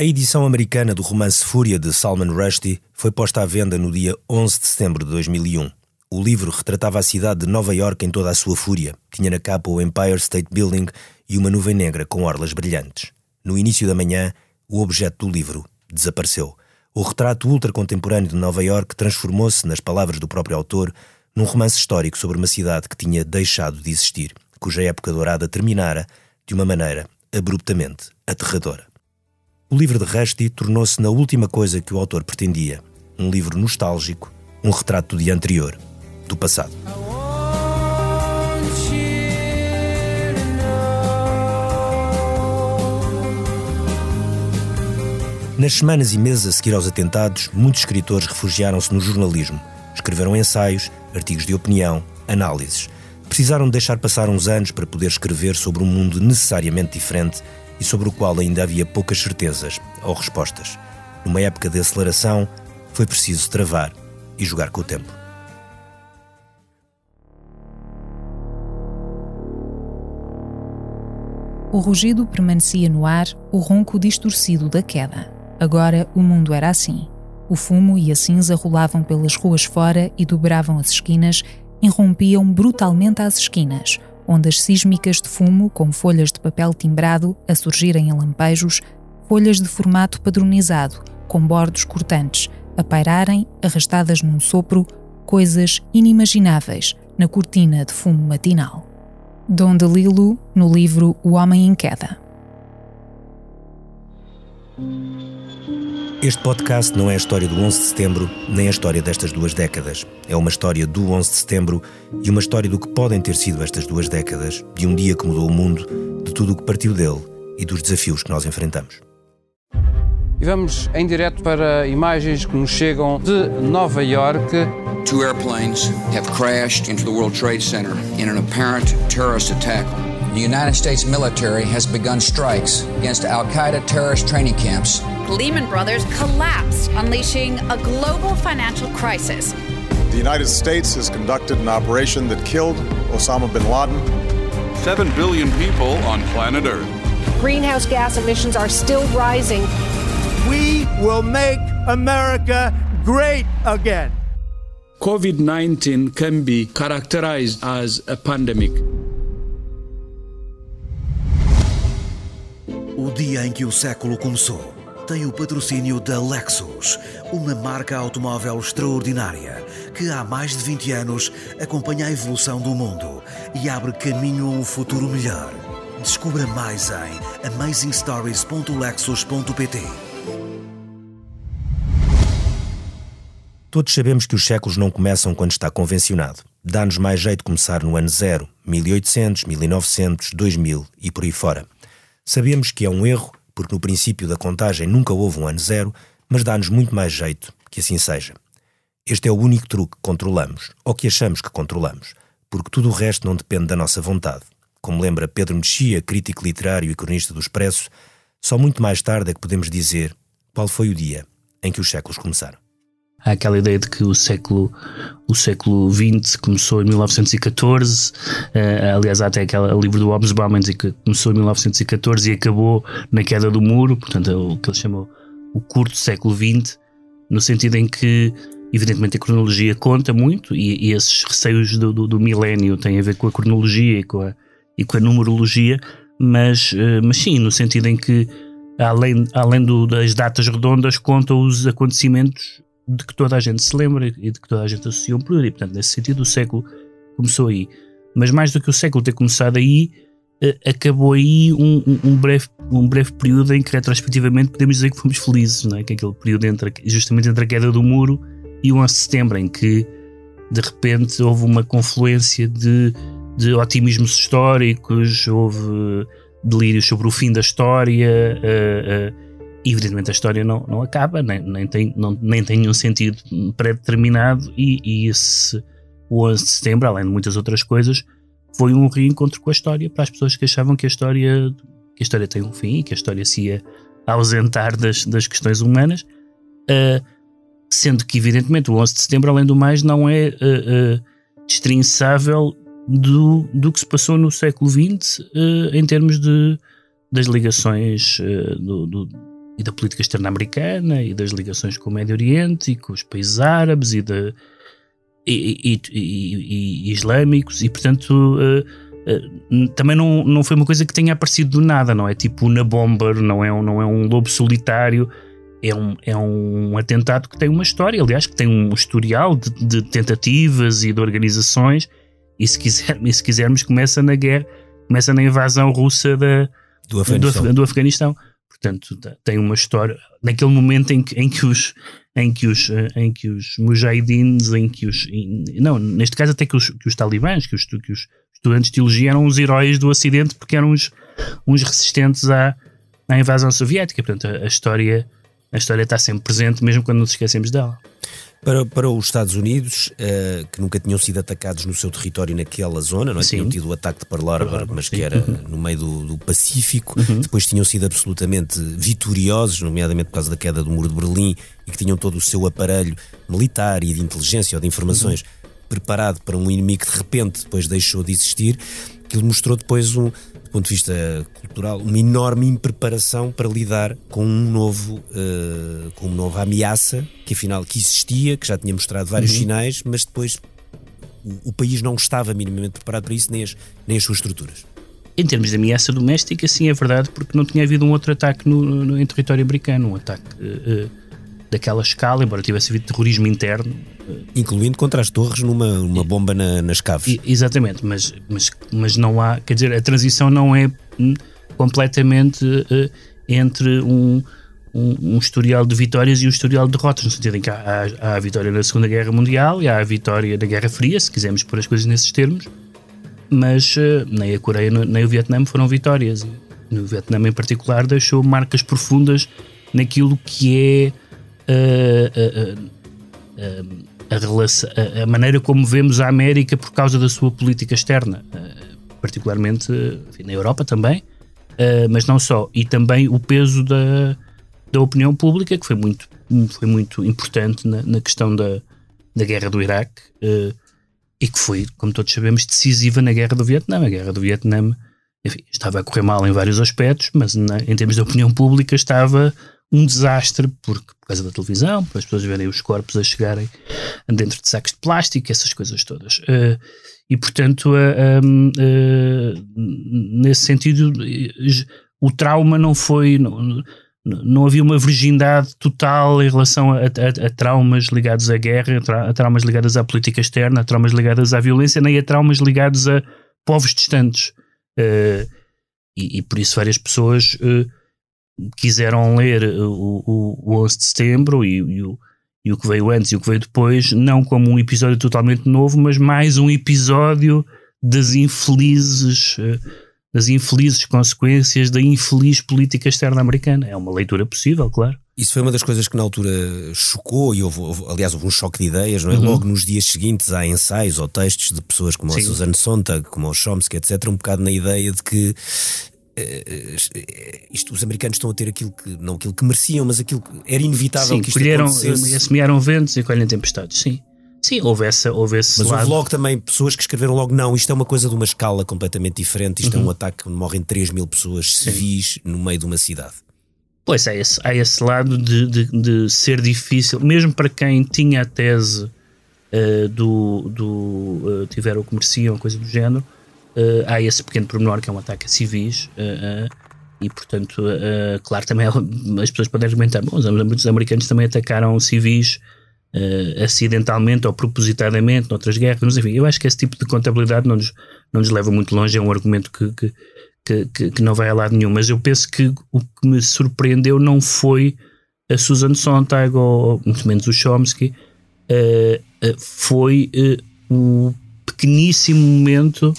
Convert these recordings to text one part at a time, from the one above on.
A edição americana do romance Fúria de Salman Rushdie foi posta à venda no dia 11 de setembro de 2001. O livro retratava a cidade de Nova York em toda a sua fúria. Tinha na capa o Empire State Building e uma nuvem negra com orlas brilhantes. No início da manhã, o objeto do livro desapareceu. O retrato ultracontemporâneo de Nova York transformou-se, nas palavras do próprio autor, num romance histórico sobre uma cidade que tinha deixado de existir, cuja época dourada terminara de uma maneira abruptamente aterradora. O livro de Rushdie tornou-se na última coisa que o autor pretendia: um livro nostálgico, um retrato do dia anterior, do passado. Nas semanas e meses a seguir aos atentados, muitos escritores refugiaram-se no jornalismo. Escreveram ensaios, artigos de opinião, análises. Precisaram de deixar passar uns anos para poder escrever sobre um mundo necessariamente diferente e sobre o qual ainda havia poucas certezas ou respostas. Numa época de aceleração, foi preciso travar e jogar com o tempo. O rugido permanecia no ar, o ronco distorcido da queda. Agora o mundo era assim. O fumo e a cinza rolavam pelas ruas fora e dobravam as esquinas, irrompiam brutalmente às esquinas, ondas sísmicas de fumo com folhas de papel timbrado a surgirem em lampejos, folhas de formato padronizado, com bordos cortantes, a pairarem, arrastadas num sopro, coisas inimagináveis na cortina de fumo matinal. Dom DeLillo, no livro O Homem em Queda. Este podcast não é a história do 11 de setembro, nem a história destas duas décadas. É uma história do 11 de setembro e uma história do que podem ter sido estas duas décadas, de um dia que mudou o mundo, de tudo o que partiu dele e dos desafios que nós enfrentamos. E vamos em direto para imagens que nos chegam de Nova York. Two airplanes have crashed into the World Trade Center in an apparent terrorist attack. The United States military has begun strikes against Al Qaeda terrorist training camps. Lehman Brothers collapsed, unleashing a global financial crisis. The United States has conducted an operation that killed Osama bin Laden. Seven billion people on planet Earth. Greenhouse gas emissions are still rising we will make America great again. COVID 19 can be characterized as a pandemic. Dia em que o século começou tem o patrocínio da Lexus, uma marca automóvel extraordinária que há mais de 20 anos acompanha a evolução do mundo e abre caminho a um futuro melhor. Descubra mais em amazingstories.lexus.pt. Todos sabemos que os séculos não começam quando está convencionado. Dá-nos mais jeito começar no ano zero, 1800, 1900, 2000 e por aí fora. Sabemos que é um erro, porque no princípio da contagem nunca houve um ano zero, mas dá-nos muito mais jeito que assim seja. Este é o único truque que controlamos, ou que achamos que controlamos, porque tudo o resto não depende da nossa vontade. Como lembra Pedro Mexia, crítico literário e cronista do Expresso, só muito mais tarde é que podemos dizer qual foi o dia em que os séculos começaram. Há aquela ideia de que o século, o século XX começou em 1914, uh, eh, aliás, há até aquele livro do Bauman diz que começou em 1914 e acabou na queda do muro, portanto, é o que ele chamou o curto século XX, no sentido em que, evidentemente, a cronologia conta muito e, e esses receios do, do, do, milénio têm a ver com a cronologia e com a, e com a numerologia, mas, uh, mas sim, no sentido em que, além, além do, das datas redondas, conta os acontecimentos de que toda a gente se lembra e de que toda a gente associa um período. E, portanto, nesse sentido, o século começou aí. Mas mais do que o século ter começado aí, eh, acabou aí um, um, breve, um breve período em que, retrospectivamente, podemos dizer que fomos felizes, não é? que é aquele período entre, justamente entre a queda do muro e o 11 de setembro, em que, de repente, houve uma confluência de, de otimismos históricos, houve delírios sobre o fim da história. Uh, uh, evidentemente a história não, não acaba, nem, nem, tem, não, nem tem nenhum sentido pré-determinado e, e esse o 11 de setembro, além de muitas outras coisas, foi um reencontro com a história para as pessoas que achavam que a história, que a história tem um fim, que a história se ia ausentar das, das questões humanas, uh, sendo que evidentemente o 11 de setembro, além do mais, não é uh, uh, destrinçável do, do que se passou no século XX em termos de, das ligações do e da política externa americana e das ligações com o Médio Oriente e com os países árabes e, de, e, e, e islâmicos e portanto uh, uh, também não, não foi uma coisa que tenha aparecido do nada, não é tipo uma bomber, não é, um, não é um lobo solitário é um, é um atentado que tem uma história, aliás, que tem um historial de, de tentativas e de organizações, e se, quiser, e se quisermos, começa na guerra, começa na invasão russa da, do Afeganistão. Do, do Afeganistão. Portanto, tem uma história. Naquele momento em que, em que os em que os em que os mujahidins, em que os não, neste caso até que os, que os talibãs, que os, que os estudantes de teologia eram os heróis do Ocidente porque eram uns, uns resistentes à, à invasão soviética. Portanto, a, a história a história está sempre presente, mesmo quando nos esquecemos dela. Para, para os Estados Unidos, uh, que nunca tinham sido atacados no seu território naquela zona, não é? tinham tido o ataque de Pearl Harbor, mas que era uhum. no meio do, do Pacífico, uhum. depois tinham sido absolutamente vitoriosos, nomeadamente por causa da queda do Muro de Berlim, e que tinham todo o seu aparelho militar e de inteligência ou de informações uhum. preparado para um inimigo que de repente depois deixou de existir, que ele mostrou depois um, do ponto de vista cultural, uma enorme impreparação para lidar com um novo, uh, com uma nova ameaça que afinal que existia, que já tinha mostrado vários uhum. sinais, mas depois o, o, país não estava minimamente preparado para isso, nem as, nem as suas estruturas. Em termos de ameaça doméstica, sim, é verdade, porque não tinha havido um outro ataque no, no em território americano, um ataque uh, uh, daquela escala, embora tivesse havido terrorismo interno. Incluindo contra as torres numa uma bomba na, nas caves. Exatamente, mas, mas, mas não há, quer dizer, a transição não é hum, completamente uh, entre um, um, um, historial de vitórias e um historial de derrotas, no sentido em que há, há, há, a vitória na Segunda Guerra Mundial e há a vitória da Guerra Fria, se quisermos pôr as coisas nesses termos, mas uh, nem a Coreia nem o Vietnã foram vitórias. No Vietnã, em particular, deixou marcas profundas naquilo que é uh, a, relação, a, maneira como vemos a América por causa da sua política externa, particularmente enfim, na Europa também uh, mas não só, e também o peso da, da opinião pública, que foi muito, foi muito importante na, na questão da, da guerra do Iraque, uh, e que foi, como todos sabemos, decisiva na guerra do Vietnã. A guerra do Vietnã enfim, estava a correr mal em vários aspectos, mas na, em termos de opinião pública estava um desastre porque, por causa da televisão, para as pessoas verem os corpos a chegarem dentro de sacos de plástico, essas coisas todas. Uh, e, portanto, uh, uh, nesse sentido, o trauma não foi. Não, não havia uma virgindade total em relação a, a, a traumas ligados à guerra, a, traumas ligados à política externa, a traumas ligados à violência, nem a traumas ligados a povos distantes. E, e, por isso várias pessoas uh, quiseram ler o, o, o 11 de setembro e, e, o, e o que veio antes e o que veio depois, não como um episódio totalmente novo, mas mais um episódio das infelizes, eh, das infelizes consequências da infeliz política externa americana. É uma leitura possível, claro. Isso foi uma das coisas que na altura chocou e houve, houve aliás, houve um choque de ideias, não é? Uhum. Logo nos dias seguintes há ensaios ou textos de pessoas como Sim. a Susan Sontag, como o Chomsky, etc., um bocado na ideia de que isto, os americanos estão a ter aquilo que, não aquilo que mereciam, mas aquilo que era inevitável sim, que isto colheram, acontecesse. Eh, semearam ventos e colhem tempestades, sim. Sim, houve essa, houve esse Mas lado. houve logo também pessoas que escreveram logo: não, isto é uma coisa de uma escala completamente diferente, isto uhum. é um uhum. ataque onde morrem 3 mil pessoas civis no meio de uma cidade. Pois há esse, há esse lado de, de, de ser difícil, mesmo para quem tinha a tese uh, do, do uh, tiver o comercio, uma coisa do género, uh, há esse pequeno pormenor que é um ataque a civis. Uh, e portanto, claro, também as pessoas podem argumentar: bom, os americanos também atacaram civis acidentalmente ou propositadamente noutras guerras, mas enfim, eu acho que esse tipo de contabilidade não nos, não nos leva muito longe, é um argumento que, que, que, que não vai a lado nenhum. Mas eu penso que o que me surpreendeu não foi a Susan Sontag ou muito menos o Chomsky, foi o pequeníssimo momento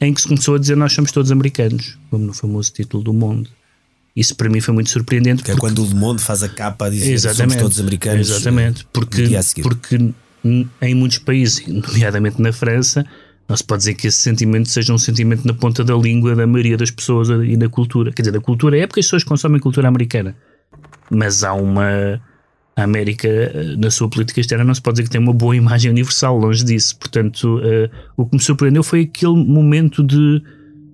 em que se começou a dizer nós somos todos americanos, como no famoso título do Monde. Isso para mim foi muito surpreendente. Que é quando o Monde faz a capa a dizer somos todos americanos. Exatamente, porque, porque em muitos países, nomeadamente na França, não se pode dizer que esse sentimento seja um sentimento na ponta da língua da maioria das pessoas e da cultura. Quer dizer, da cultura é porque as pessoas consomem cultura americana. Mas há uma a América, na sua política externa, não se pode dizer que tem uma boa imagem universal, longe disso. Portanto, uh, o que me surpreendeu foi aquele momento de,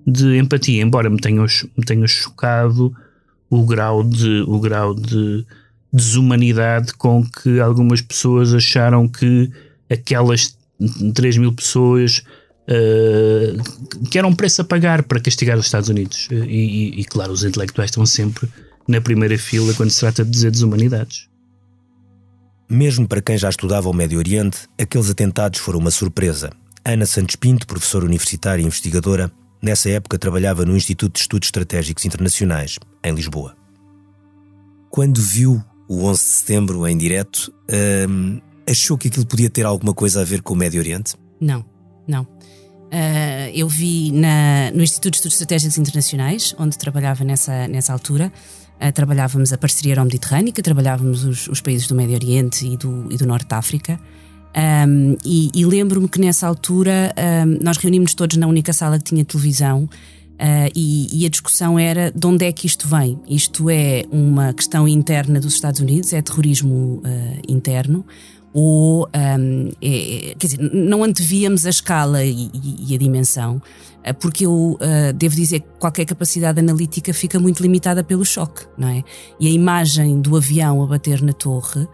de empatia, embora me tenha, me tenha chocado o grau de, o grau de desumanidade com que algumas pessoas acharam que aquelas 3 mil pessoas uh, que eram preço a pagar para castigar os Estados Unidos. E, e, e, claro, os intelectuais estão sempre na primeira fila quando se trata de dizer desumanidades. Mesmo para quem já estudava o Médio Oriente, aqueles atentados foram uma surpresa. Ana Santos Pinto, professora universitária e investigadora, nessa época trabalhava no Instituto de Estudos Estratégicos Internacionais, em Lisboa. Quando viu o 11 de setembro em direto, hum, achou que aquilo podia ter alguma coisa a ver com o Médio Oriente? Não, não. Uh, eu vi na, no Instituto de Estudos Estratégicos Internacionais, onde trabalhava nessa, nessa altura, trabalhávamos a parceria euromediterrânica, trabalhávamos os, os, países do Médio Oriente e do, e do Norte de África. Um, e, e lembro-me que nessa altura um, nós reunimos todos na única sala que tinha televisão uh, e, e, a discussão era de onde é que isto vem. Isto é uma questão interna dos Estados Unidos, é terrorismo uh, interno, ou um, é, quer dizer, não antevíamos a escala e, e a dimensão, eh, porque eu uh, devo dizer que qualquer capacidade analítica fica muito limitada pelo choque, não é? E a imagem do avião a bater na torre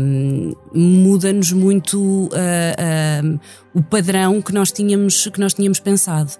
um, muda-nos muito uh, uh, o padrão que nós tínhamos, que nós tínhamos pensado.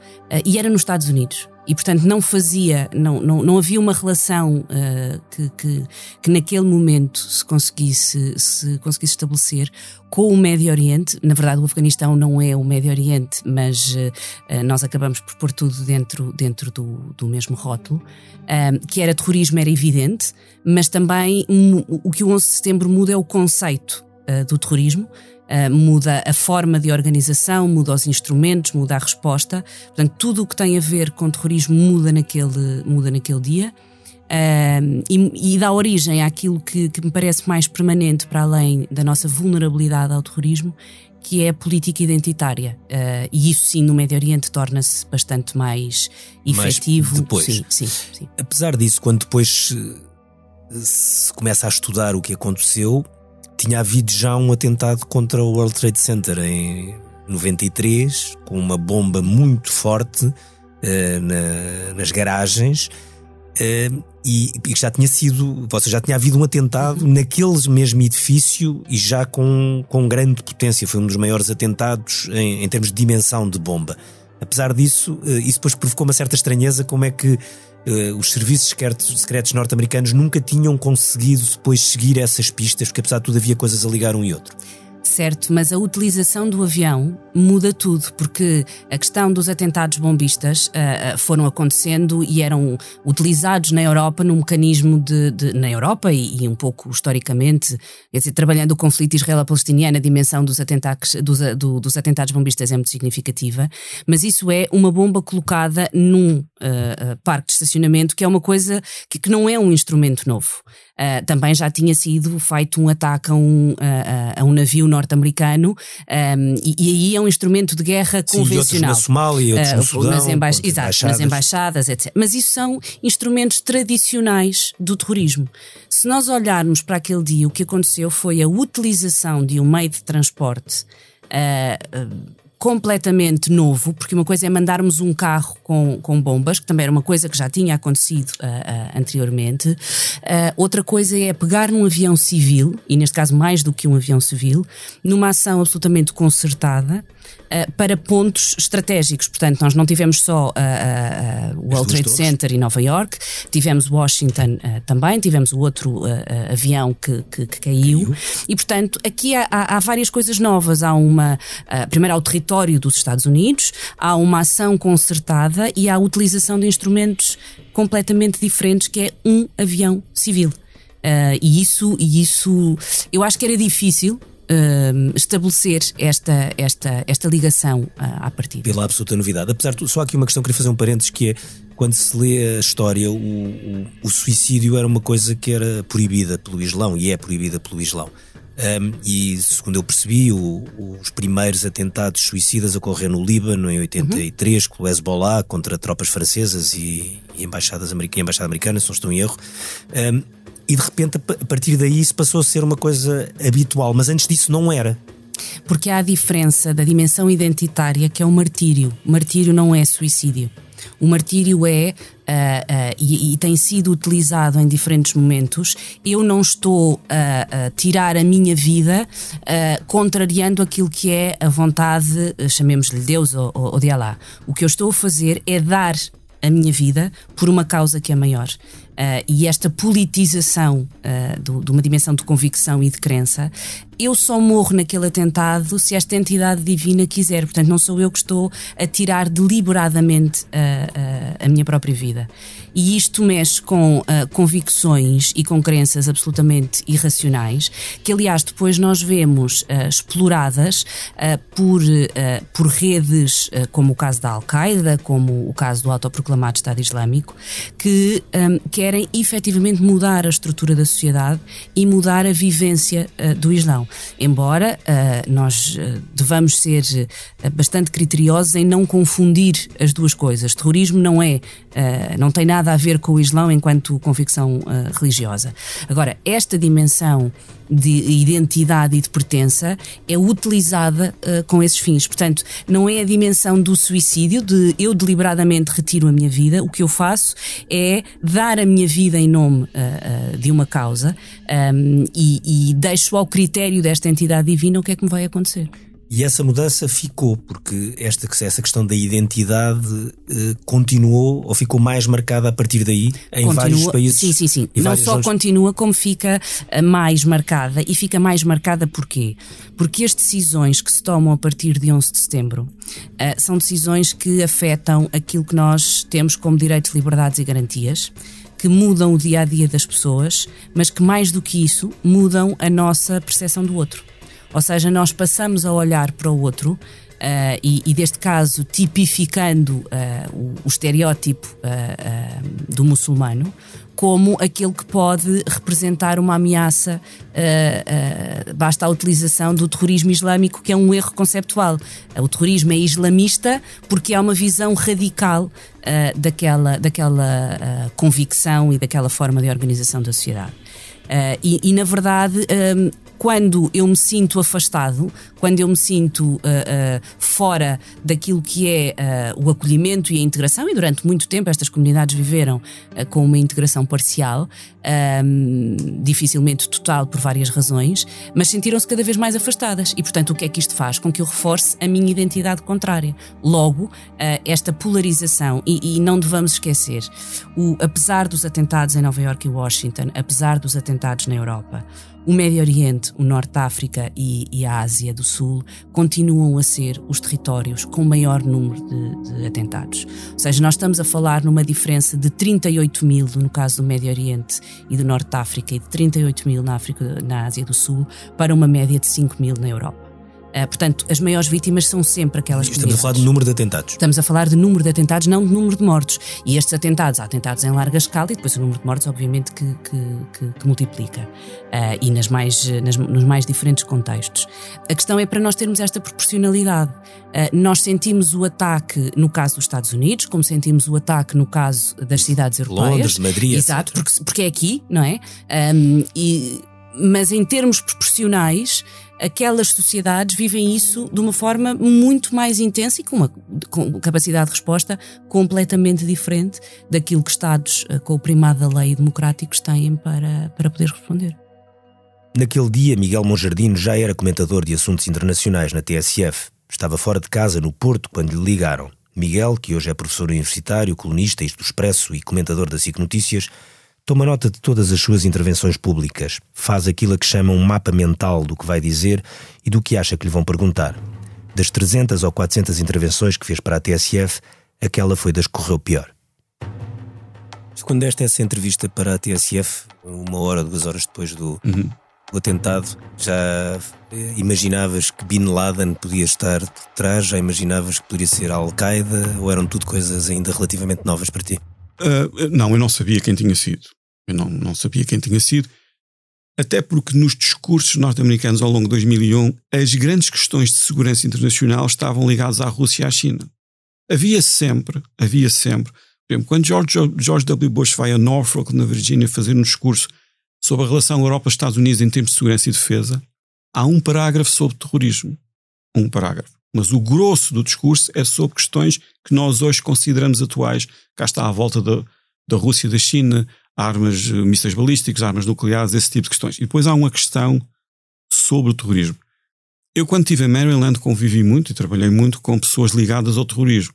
e era nos Estados Unidos e portanto não fazia, não, não, não havia uma relação uh, que, que, que, naquele momento se conseguisse, se conseguisse estabelecer com o Médio Oriente. Na verdade, o Afeganistão não é o Médio Oriente, mas uh, nós acabamos por pôr tudo dentro, dentro do, do mesmo rótulo. Uh, que era terrorismo, era evidente, mas também um, o que o 11 de setembro muda é o conceito do terrorismo. Uh, muda a forma de organização, muda os instrumentos, muda a resposta. Portanto, tudo o que tem a ver com terrorismo muda naquele, muda naquele dia. Uh, e, e, dá origem àquilo que, que, me parece mais permanente para além da nossa vulnerabilidade ao terrorismo, que é a política identitária. Uh, e isso sim no Médio Oriente torna-se bastante mais efetivo. Mas depois, sim, sim, sim. Apesar disso, quando depois se começa a estudar o que aconteceu, tinha havido já um atentado contra o World Trade Center em 93, com uma bomba muito forte uh, na, nas garagens. Uh, e, e, já tinha sido, você já tinha havido um atentado naquele mesmo edifício e já com, com grande potência. Foi um dos maiores atentados em, em termos de dimensão de bomba. Apesar disso, uh, isso depois provocou uma certa estranheza como é que os serviços secretos norte-americanos nunca tinham conseguido depois seguir essas pistas, porque apesar de tudo havia coisas a ligar um e outro. Certo, mas a utilização do avião muda tudo, porque a questão dos atentados bombistas uh, foram acontecendo e eram utilizados na Europa num mecanismo de. de na Europa e, e, um pouco historicamente, quer dizer, trabalhando o conflito israelo-palestiniano, a dimensão dos, atentados, dos, do, dos atentados bombistas é muito significativa, mas isso é uma bomba colocada num uh, parque de estacionamento, que é uma coisa que, que não é um instrumento novo. Uh, também já tinha sido feito um ataque a um, a um navio norte-americano um, e, e, aí é um instrumento de guerra Sim, convencional. Na Somália, outros uh, no Sudão, nas, emba exato, embaixadas. nas embaixadas, etc. Mas isso são instrumentos tradicionais do terrorismo. Se nós olharmos para aquele dia, o que aconteceu foi a utilização de um meio de transporte. Uh, completamente novo, porque uma coisa é mandarmos um carro com, com bombas, que também era uma coisa que já tinha acontecido uh, uh, anteriormente. Uh, outra coisa é pegar num avião civil, e neste caso mais do que um avião civil, numa ação absolutamente concertada, uh, para pontos estratégicos. Portanto, nós não tivemos só uh, o World Trade Center em Nova York, tivemos Washington também, tivemos o outro avião que, que, que caiu. caiu. E, portanto, aqui há, há, há, várias coisas novas. Há uma. primeiro, há o território dos Estados Unidos, há uma ação concertada e a utilização de instrumentos completamente diferentes, que é um avião civil. Uh, e isso, e isso eu acho que era difícil uh, estabelecer esta, esta, esta ligação uh, à partida. Pela absoluta novidade. Apesar de só aqui uma questão, queria fazer um parênteses que é quando se lê a história, o, o, o, suicídio era uma coisa que era proibida pelo Islão e é proibida pelo Islão. Um, e segundo eu percebi, o, os primeiros atentados suicidas ocorreram no Líbano em 83, uhum. com o Hezbollah contra tropas francesas e, e embaixadas americanas, embaixada americana, se não estou em erro. Um, e de repente, a partir daí, isso passou a ser uma coisa habitual, mas antes disso não era. Porque há a diferença da dimensão identitária que é o martírio. Martírio não é suicídio. O martírio é, uh, uh, e, e, tem sido utilizado em diferentes momentos, eu não estou a tirar a minha vida contrariando aquilo que é a vontade, chamemos-lhe Deus ou, ou de Allah. O que eu estou a fazer é dar a minha vida por uma causa que é maior. Uh, e esta politização uh, do, de uma dimensão de convicção e de crença, eu só morro naquele atentado se esta entidade divina quiser. Portanto, não sou eu que estou a tirar deliberadamente uh, a minha própria vida. E isto mexe com convicções e com crenças absolutamente irracionais, que aliás depois nós vemos exploradas por, por redes como o caso da Al-Qaeda, como o caso do autoproclamado Estado Islâmico, que, um, que querem efetivamente mudar a estrutura da sociedade e mudar a vivência uh, do Islão. Embora uh, nós uh, devamos ser bastante criteriosos em não confundir as duas coisas. Terrorismo não é, não tem nada a ver com o Islão enquanto convicção religiosa. Agora, esta dimensão de identidade e de pertença é utilizada uh, com esses fins. Portanto, não é a dimensão do suicídio, de eu deliberadamente retiro a minha vida. O que eu faço é dar a minha vida em nome uh, uh, de uma causa um, e, e deixo ao critério desta entidade divina o que é que me vai acontecer. E essa mudança ficou, porque esta, essa questão da identidade eh, continuou ou ficou mais marcada a partir daí em continua, vários países? Sim, sim, sim. Não só zonas... continua, como fica eh, mais marcada. E fica mais marcada porquê? Porque as decisões que se tomam a partir de 11 de setembro eh, são decisões que afetam aquilo que nós temos como direitos, liberdades e garantias que mudam o dia a dia das pessoas, mas que mais do que isso mudam a nossa percepção do outro. Ou seja, nós passamos a olhar para o outro Uh, e, e, deste caso tipificando uh, o, o, estereótipo uh, do muçulmano como aquele que pode representar uma ameaça, basta a utilização do terrorismo islâmico, que é um erro conceptual. O terrorismo é islamista porque há uma visão radical daquela, daquela convicção e daquela forma de organização da sociedade. E, e, na verdade, quando eu me sinto afastado, quando eu me sinto uh, uh, fora daquilo que é uh, o acolhimento e a integração, e durante muito tempo estas comunidades viveram com uma integração parcial, um, dificilmente total por várias razões, mas sentiram-se cada vez mais afastadas. E, portanto, o que é que isto faz? Com que eu reforce a minha identidade contrária. Logo, esta polarização, e, e, não devamos esquecer, o, apesar dos atentados em Nova Iorque e Washington, apesar dos atentados na Europa, o Médio Oriente, o Norte da África e, e, a Ásia do Sul continuam a ser os territórios com maior número de, de, atentados. Ou seja, nós estamos a falar numa diferença de 38 mil no caso do Médio Oriente e do Norte da África e de 38 mil na, África, na Ásia do Sul para uma média de 5 mil na Europa. Uh, portanto, as maiores vítimas são sempre aquelas Estamos a falar de número de atentados. Estamos a falar de número de atentados, não de número de mortos. E estes atentados, há atentados em larga escala e depois o número de mortos, obviamente, que, que, que, que multiplica. Uh, e nas mais, nas, nos mais diferentes contextos. A questão é para nós termos esta proporcionalidade. Uh, nós sentimos o ataque no caso dos Estados Unidos, como sentimos o ataque no caso das cidades europeias. Londres, Madrid, Exato, porque, porque é aqui, não é? Um, e, mas em termos proporcionais, aquelas sociedades vivem isso de uma forma muito mais intensa e com uma com capacidade de resposta completamente diferente daquilo que Estados eh, com o primado da lei democráticos têm para, para poder responder. Naquele dia, Miguel Monjardino já era comentador de assuntos internacionais na TSF. Estava fora de casa, no Porto, quando lhe ligaram. Miguel, que hoje é professor universitário, colunista, isto do Expresso e comentador da SIC Notícias, Toma nota de todas as suas intervenções públicas, faz aquilo a que chama um mapa mental do que vai dizer e do que acha que lhe vão perguntar. Das 300 ou 400 intervenções que fez para a TSF, aquela foi das que correu pior. Quando deste essa entrevista para a TSF, uma hora, duas horas depois do, uhum. do atentado, já imaginavas que Bin Laden podia estar por trás? Já imaginavas que poderia ser a Al-Qaeda? Ou eram tudo coisas ainda relativamente novas para ti? Uh, não, eu não sabia quem tinha sido. Eu não, não sabia quem tinha sido. Até porque nos discursos norte-americanos ao longo de 2001, as grandes questões de segurança internacional estavam ligadas à Rússia e à China. Havia sempre, havia sempre, por exemplo, quando George, George W. Bush vai a Norfolk, na Virgínia, fazer um discurso sobre a relação Europa-Estados Unidos em termos de segurança e defesa, há um parágrafo sobre terrorismo. Um parágrafo. mas o grosso do discurso é sobre questões que nós hoje consideramos atuais. Cá está à volta da, da Rússia, da China, armas, eh, mísseis balísticos, armas nucleares, esse tipo de questões. E depois há uma questão sobre o terrorismo. Eu, quando estive em Maryland, convivi muito e trabalhei muito com pessoas ligadas ao terrorismo.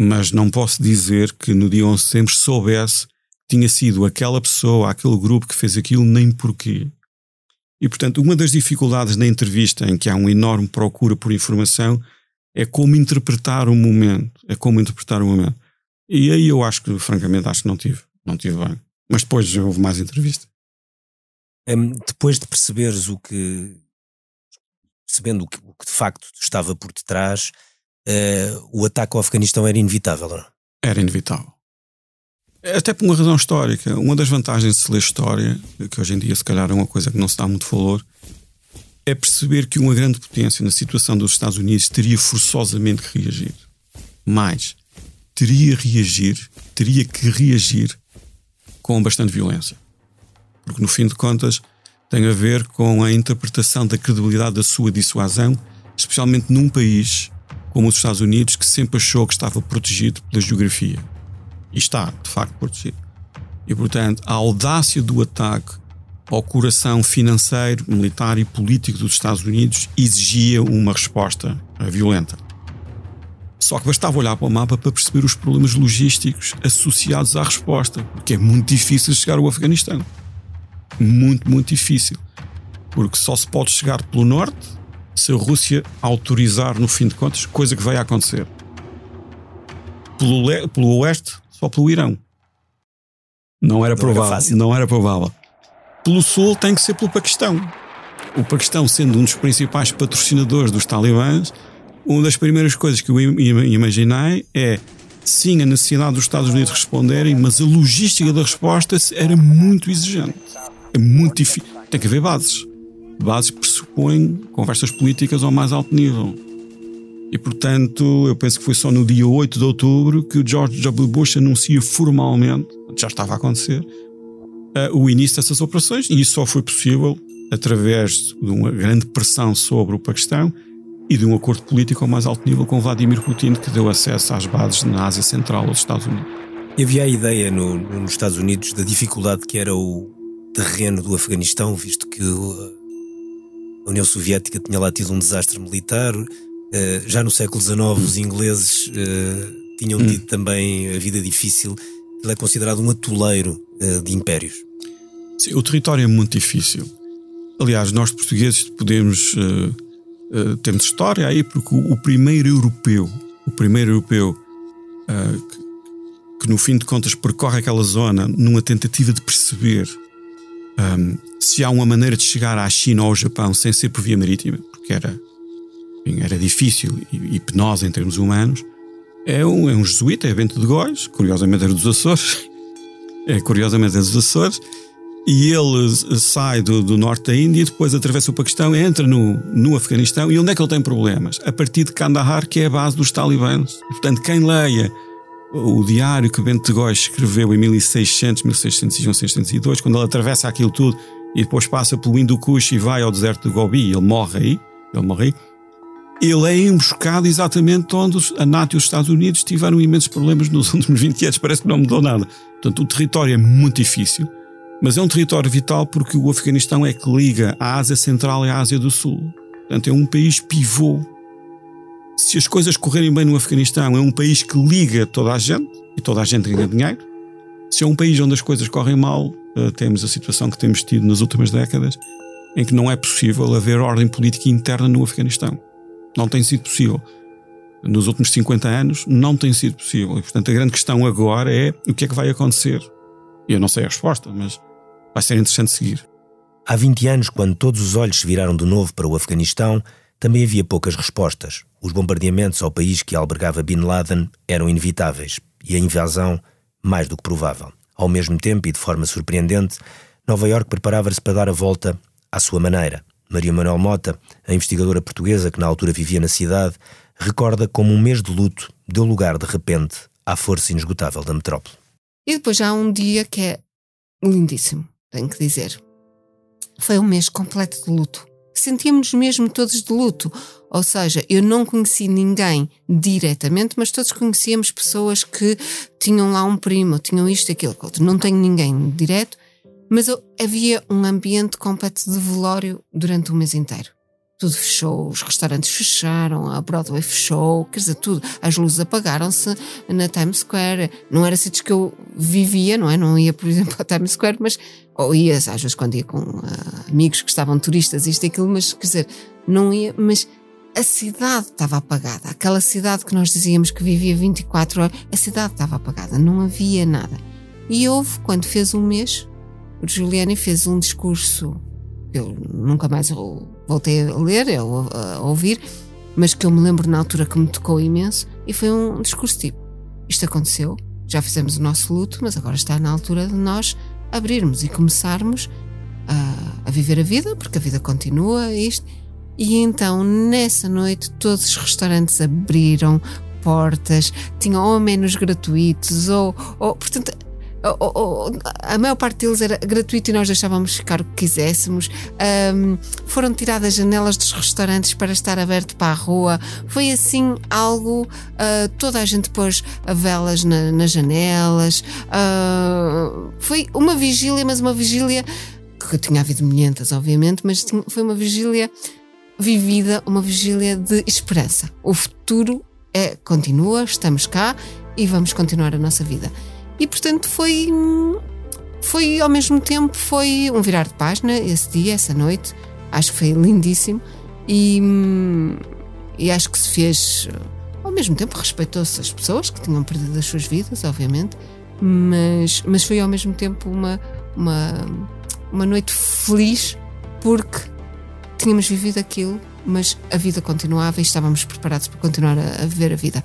Mas não posso dizer que no dia 11 de setembro soubesse que tinha sido aquela pessoa, aquele grupo que fez aquilo, nem porquê. E, portanto, uma das dificuldades na entrevista, em que há uma enorme procura por informação, é como interpretar o momento. É como interpretar o momento. E aí eu acho que, francamente, acho que não tive. Não tive bem. Mas depois houve mais entrevista. Um, depois de perceberes o que. percebendo o que, o que, de facto estava por detrás, uh, o ataque ao Afeganistão era inevitável, não? Era inevitável. Até por uma razão histórica. Uma das vantagens de se ler história, que hoje em dia se calhar é uma coisa que não se dá muito valor, é perceber que uma grande potência na situação dos Estados Unidos teria forçosamente que reagir. Mais, teria reagir, teria que reagir com bastante violência. Porque no fim de contas tem a ver com a interpretação da credibilidade da sua dissuasão, especialmente num país como os Estados Unidos, que sempre achou que estava protegido pela geografia. E está, de facto, protegido. E, portanto, a audácia do ataque ao coração financeiro, militar e político dos Estados Unidos exigia uma resposta violenta. Só que bastava olhar para o mapa para perceber os problemas logísticos associados à resposta, porque é muito difícil chegar ao Afeganistão. Muito, muito difícil. Porque só se pode chegar pelo norte se a Rússia autorizar, no fim de contas, coisa que vai acontecer. Pelo, pelo oeste, só pelo Irão. Não era não provável. Era não era provável. Pelo sul tem que ser pelo Paquistão. O Paquistão sendo um dos principais patrocinadores dos talibãs, uma das primeiras coisas que eu imaginei é sim a necessidade dos Estados Unidos responderem, mas a logística da resposta era muito exigente. É muito difícil. Tem que haver bases. Bases pressupõem conversas políticas ao mais alto nível. E, portanto, eu penso que foi só no dia 8 de outubro que o George W. Bush anuncia formalmente, já estava a acontecer, uh, o início dessas operações, e isso só foi possível através de uma grande pressão sobre o Paquistão e de um acordo político ao mais alto nível com Vladimir Putin, que deu acesso às bases na Ásia Central aos Estados Unidos. E havia a ideia no, nos Estados Unidos da dificuldade que era o terreno do Afeganistão, visto que a União Soviética tinha lá tido um desastre militar, eh, já no século XIX, os ingleses uh, tinham hum. tido também a vida difícil. Ele é considerado um atoleiro uh, de impérios. Sim, o território é muito difícil. Aliás, nós portugueses podemos. Temos história aí, porque o, o, primeiro europeu, o primeiro europeu que, que, no fim de contas percorre aquela zona numa tentativa de perceber um, se há uma maneira de chegar à China ou ao Japão sem ser por via marítima, porque era enfim, era difícil e, e, penosa em termos humanos, é um, é um jesuíta, é Bento de Góis, curiosamente era dos Açores, é, curiosamente é dos Açores, e ele sai do, do, norte da Índia, depois atravessa o Paquistão, entra no, no Afeganistão, e onde é que ele tem problemas? A partir de Kandahar, que é a base dos talibãs. Portanto, quem leia o diário que Bento Góis escreveu em 1600, 1601, 1602, quando ele atravessa aquilo tudo e depois passa pelo Hindu Kush e vai ao deserto de Gobi, ele morre aí, ele morre aí, ele é emboscado exatamente onde a NATO e os Estados Unidos tiveram imensos problemas nos últimos 20 anos, parece que não mudou nada. Portanto, o território é muito difícil, mas é um território vital porque o Afeganistão é que liga a Ásia Central e a Ásia do Sul. Portanto, é um país pivô. Se as coisas correrem bem no Afeganistão, é um país que liga toda a gente e toda a gente ganha dinheiro. Se é um país onde as coisas correm mal, eh, temos a situação que temos tido nas últimas décadas, em que não é possível haver ordem política interna no Afeganistão. Não tem sido possível. Nos últimos 50 anos, não tem sido possível. E, portanto, a grande questão agora é o que é que vai acontecer. Eu não sei a resposta, mas vai ser interessante seguir. Há 20 anos, quando todos os olhos se viraram de novo para o Afeganistão, também havia poucas respostas. Os bombardeamentos ao país que albergava Bin Laden eram inevitáveis e a invasão mais do que provável. Ao mesmo tempo e de forma surpreendente, Nova York preparava-se para dar a volta à sua maneira. Maria Manuel Mota, a investigadora portuguesa que na altura vivia na cidade, recorda como um mês de luto deu lugar de repente à força inesgotável da metrópole. E depois já há um dia que é lindíssimo, tenho que dizer. Foi um mês completo de luto. sentíamos mesmo todos de luto. Ou seja, eu não conheci ninguém diretamente, mas todos conhecíamos pessoas que tinham lá um primo, tinham isto, aquilo, outro. Não tenho ninguém direto, mas havia um ambiente completo de velório durante o mês inteiro tudo fechou, os restaurantes fecharam, a Broadway fechou, quer dizer, tudo. As luzes apagaram-se na Times Square. Não era sítios que eu vivia, não é? Não ia, por exemplo, à Times Square, mas. Ou ia, às vezes, quando ia com uh, amigos que estavam turistas, isto e aquilo, mas quer dizer, não ia. Mas a cidade estava apagada. Aquela cidade que nós dizíamos que vivia 24 horas, a cidade estava apagada, não havia nada. E houve, quando fez um mês, o Giuliani fez um discurso eu nunca mais voltei a ler, a, a ouvir, mas que eu me lembro na altura que me tocou imenso e foi um discurso tipo: isto aconteceu, já fizemos o nosso luto, mas agora está na altura de nós abrirmos e começarmos a, a viver a vida, porque a vida continua, isto. E então, nessa noite, todos os restaurantes abriram portas, tinham ou menos gratuitos, ou, ou portanto, a maior parte deles era gratuito e nós deixávamos ficar o que quiséssemos. Um, foram tiradas janelas dos restaurantes para estar aberto para a rua. Foi assim algo. Uh, toda a gente pôs velas na, nas janelas. Uh, foi uma vigília, mas uma vigília que tinha havido milhentas, obviamente, mas tinha, foi uma vigília vivida, uma vigília de esperança. O futuro é, continua, estamos cá e vamos continuar a nossa vida. E portanto foi foi ao mesmo tempo foi um virar de página esse dia, essa noite. Acho que foi lindíssimo e, e acho que se fez ao mesmo tempo respeitou-se as pessoas que tinham perdido as suas vidas, obviamente, mas, mas foi ao mesmo tempo uma, uma, uma noite feliz porque tínhamos vivido aquilo, mas a vida continuava e estávamos preparados para continuar a, a viver a vida.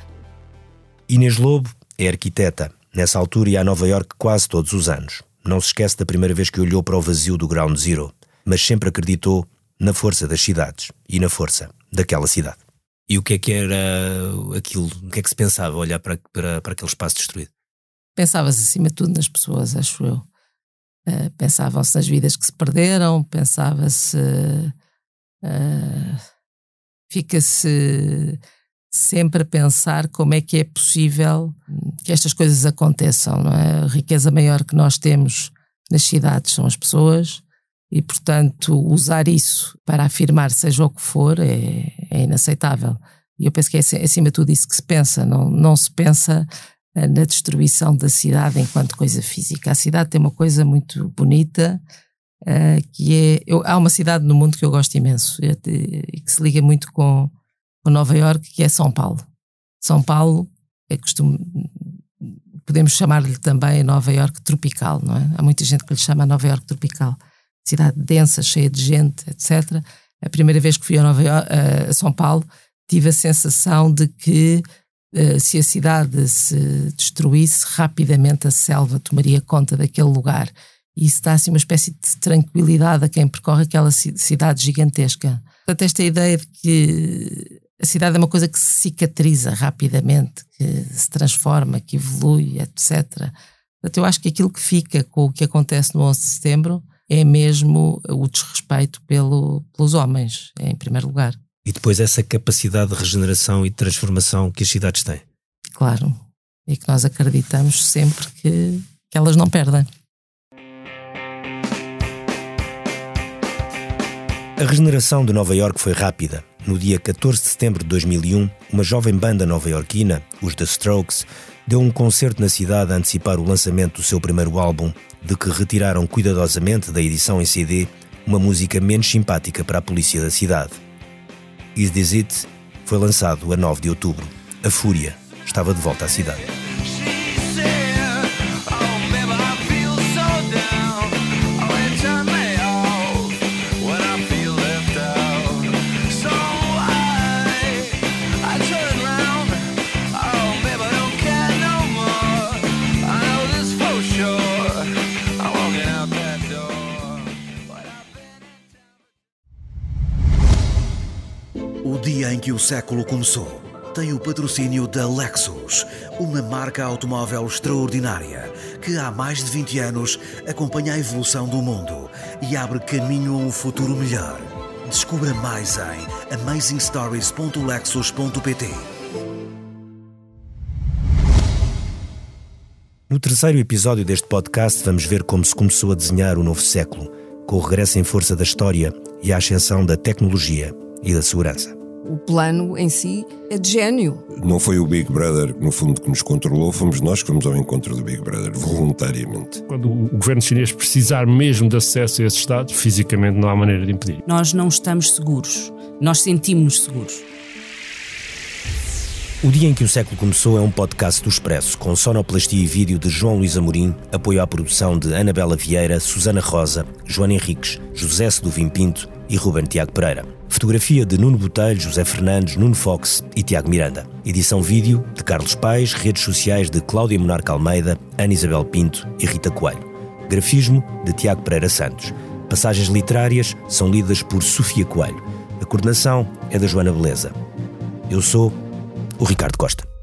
Inês Lobo é arquiteta Nessa altura ia a Nova York quase todos os anos. Não se esquece da primeira vez que olhou para o vazio do Ground Zero, mas sempre acreditou na força das cidades e na força daquela cidade. E o que é que era aquilo? O que é que se pensava olhar para, para, para aquele espaço destruído? Pensava-se acima de tudo nas pessoas, acho eu. Uh, Pensavam-se nas vidas que se perderam, pensava-se. Uh, Fica-se sempre a pensar como é que é possível que estas coisas aconteçam. Não é? A riqueza maior que nós temos nas cidades são as pessoas e, portanto, usar isso para afirmar seja o que for é, é inaceitável. E eu penso que é acima de tudo isso que se pensa, não, não se pensa eh, na destruição da cidade enquanto coisa física. A cidade tem uma coisa muito bonita, uh, que é. Eu, há uma cidade no mundo que eu gosto imenso e que se liga muito com, Nova York, que é São Paulo. São Paulo é costume, podemos chamar-lhe também Nova York tropical, não é? Há muita gente que lhe chama Nova York tropical. Cidade densa, cheia de gente, etc. A primeira vez que fui a, Nova York, a São Paulo, tive a sensação de que uh, se a cidade se destruísse, rapidamente a selva tomaria conta daquele lugar. E isso dá assim uma espécie de tranquilidade a quem percorre aquela cidade gigantesca. Portanto, esta ideia de que a cidade é uma coisa que se cicatriza rapidamente, que se transforma, que evolui, etc. Portanto, eu acho que aquilo que fica com o que acontece no 11 de setembro é mesmo o desrespeito pelo, pelos homens, em primeiro lugar. E depois essa capacidade de regeneração e de transformação que as cidades têm. Claro, e que nós acreditamos sempre que, que elas não perdem. A regeneração de Nova York foi rápida. No dia 14 de setembro de 2001, uma jovem banda nova-iorquina, os The Strokes, deu um concerto na cidade a antecipar o lançamento do seu primeiro álbum, de que retiraram cuidadosamente da edição em CD uma música menos simpática para a polícia da cidade. Is This It foi lançado a 9 de outubro. A Fúria estava de volta à cidade. Que o século começou, tem o patrocínio da Lexus, uma marca automóvel extraordinária que há mais de 20 anos acompanha a evolução do mundo e abre caminho a um futuro melhor. Descubra mais em amazingstories.lexus.pt. No terceiro episódio deste podcast, vamos ver como se começou a desenhar o novo século, com o regresso em força da história e a ascensão da tecnologia e da segurança. O plano em si é de gênio. Não foi o Big Brother, no fundo, que nos controlou, fomos nós que fomos ao encontro do Big Brother, voluntariamente. Quando o governo chinês precisar mesmo de acesso a esses dados, fisicamente não há maneira de impedir. Nós não estamos seguros, nós sentimos-nos seguros. O Dia em que o Século Começou é um podcast do Expresso, com sonoplastia e vídeo de João Luís Amorim, apoio à produção de Anabela Vieira, Susana Rosa, Joana Henriques, José Seduvim Pinto e Ruben Tiago Pereira. Fotografia de Nuno Botelho, José Fernandes, Nuno Fox e Tiago Miranda. Edição vídeo de Carlos Paes, redes sociais de Cláudia Monarca Almeida, Ana Isabel Pinto e Rita Coelho. Grafismo de Tiago Pereira Santos. Passagens literárias são lidas por Sofia Coelho. A coordenação é da Joana Beleza. Eu sou o Ricardo Costa.